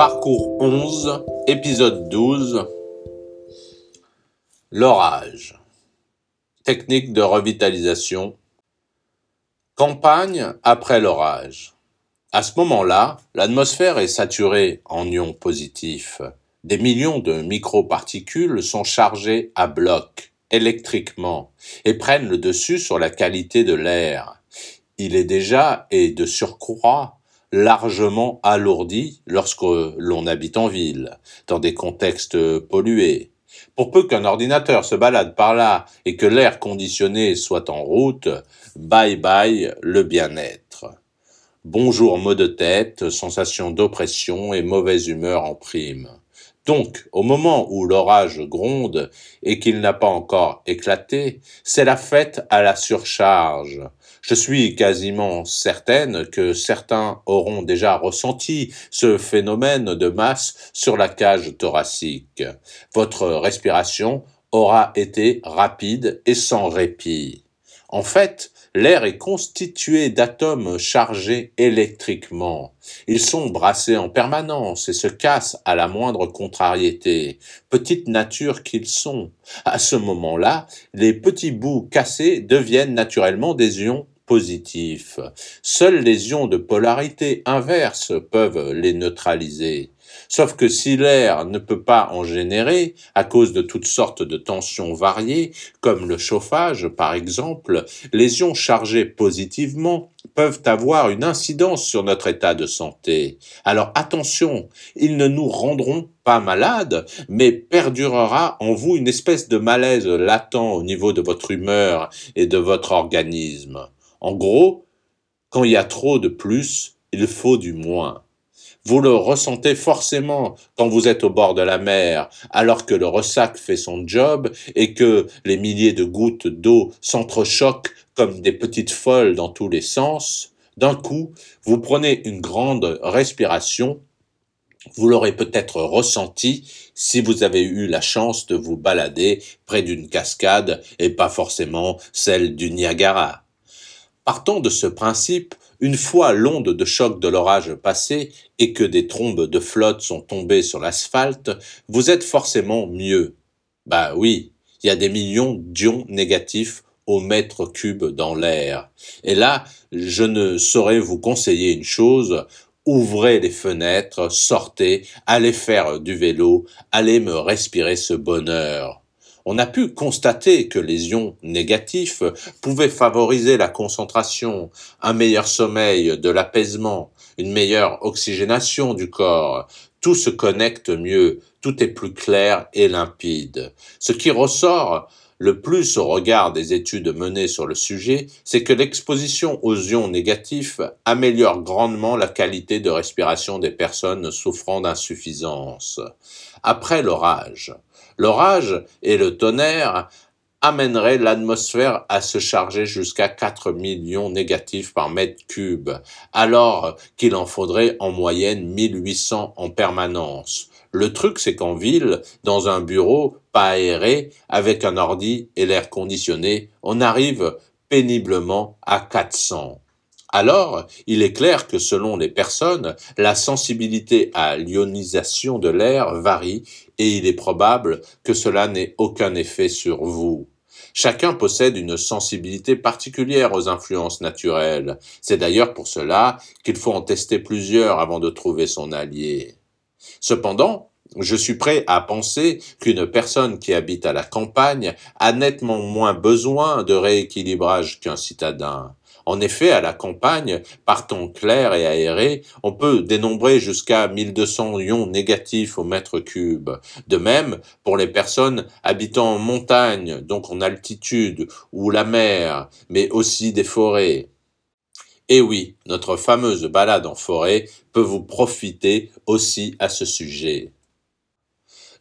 Parcours 11, épisode 12. L'orage. Technique de revitalisation. Campagne après l'orage. À ce moment-là, l'atmosphère est saturée en ions positifs. Des millions de microparticules sont chargées à bloc, électriquement, et prennent le dessus sur la qualité de l'air. Il est déjà, et de surcroît, largement alourdi lorsque l'on habite en ville, dans des contextes pollués. Pour peu qu'un ordinateur se balade par là et que l'air conditionné soit en route, bye bye le bien-être. Bonjour maux de tête, sensation d'oppression et mauvaise humeur en prime. Donc, au moment où l'orage gronde et qu'il n'a pas encore éclaté, c'est la fête à la surcharge. Je suis quasiment certaine que certains auront déjà ressenti ce phénomène de masse sur la cage thoracique. Votre respiration aura été rapide et sans répit. En fait, l'air est constitué d'atomes chargés électriquement. Ils sont brassés en permanence et se cassent à la moindre contrariété. Petites natures qu'ils sont. À ce moment-là, les petits bouts cassés deviennent naturellement des ions positifs. Seuls les ions de polarité inverse peuvent les neutraliser. Sauf que si l'air ne peut pas en générer, à cause de toutes sortes de tensions variées, comme le chauffage par exemple, les ions chargés positivement peuvent avoir une incidence sur notre état de santé. Alors attention, ils ne nous rendront pas malades, mais perdurera en vous une espèce de malaise latent au niveau de votre humeur et de votre organisme. En gros, quand il y a trop de plus, il faut du moins. Vous le ressentez forcément quand vous êtes au bord de la mer, alors que le ressac fait son job et que les milliers de gouttes d'eau s'entrechoquent comme des petites folles dans tous les sens. D'un coup, vous prenez une grande respiration. Vous l'aurez peut-être ressenti si vous avez eu la chance de vous balader près d'une cascade et pas forcément celle du Niagara. Partant de ce principe, une fois l'onde de choc de l'orage passée et que des trombes de flotte sont tombées sur l'asphalte, vous êtes forcément mieux. Bah oui, il y a des millions d'ions négatifs au mètre cube dans l'air. Et là, je ne saurais vous conseiller une chose, ouvrez les fenêtres, sortez, allez faire du vélo, allez me respirer ce bonheur on a pu constater que les ions négatifs pouvaient favoriser la concentration, un meilleur sommeil, de l'apaisement, une meilleure oxygénation du corps. Tout se connecte mieux, tout est plus clair et limpide. Ce qui ressort le plus au regard des études menées sur le sujet, c'est que l'exposition aux ions négatifs améliore grandement la qualité de respiration des personnes souffrant d'insuffisance. Après l'orage, L'orage et le tonnerre amèneraient l'atmosphère à se charger jusqu'à 4 millions négatifs par mètre cube, alors qu'il en faudrait en moyenne 1800 en permanence. Le truc, c'est qu'en ville, dans un bureau pas aéré, avec un ordi et l'air conditionné, on arrive péniblement à 400. Alors, il est clair que selon les personnes, la sensibilité à l'ionisation de l'air varie et il est probable que cela n'ait aucun effet sur vous. Chacun possède une sensibilité particulière aux influences naturelles. C'est d'ailleurs pour cela qu'il faut en tester plusieurs avant de trouver son allié. Cependant, je suis prêt à penser qu'une personne qui habite à la campagne a nettement moins besoin de rééquilibrage qu'un citadin. En effet, à la campagne, par temps clair et aéré, on peut dénombrer jusqu'à 1200 ions négatifs au mètre cube. De même, pour les personnes habitant en montagne, donc en altitude, ou la mer, mais aussi des forêts. Et oui, notre fameuse balade en forêt peut vous profiter aussi à ce sujet.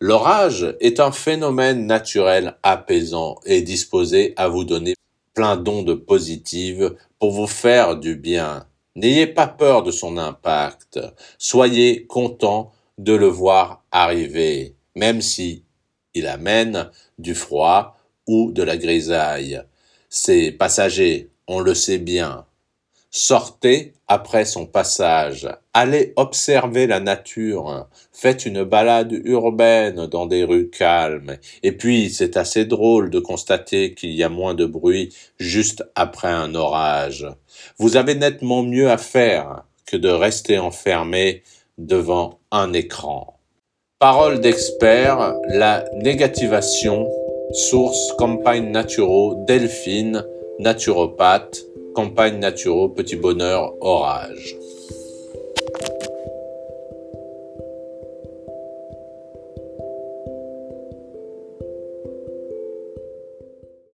L'orage est un phénomène naturel apaisant et disposé à vous donner plein d'ondes positives pour vous faire du bien. N'ayez pas peur de son impact. Soyez content de le voir arriver, même si il amène du froid ou de la grisaille. C'est passager, on le sait bien. Sortez après son passage, allez observer la nature, faites une balade urbaine dans des rues calmes, et puis c'est assez drôle de constater qu'il y a moins de bruit juste après un orage. Vous avez nettement mieux à faire que de rester enfermé devant un écran. Parole d'expert, la négativation, source campagne naturaux, Delphine, naturopathe, campagne naturaux, petit bonheur, orage.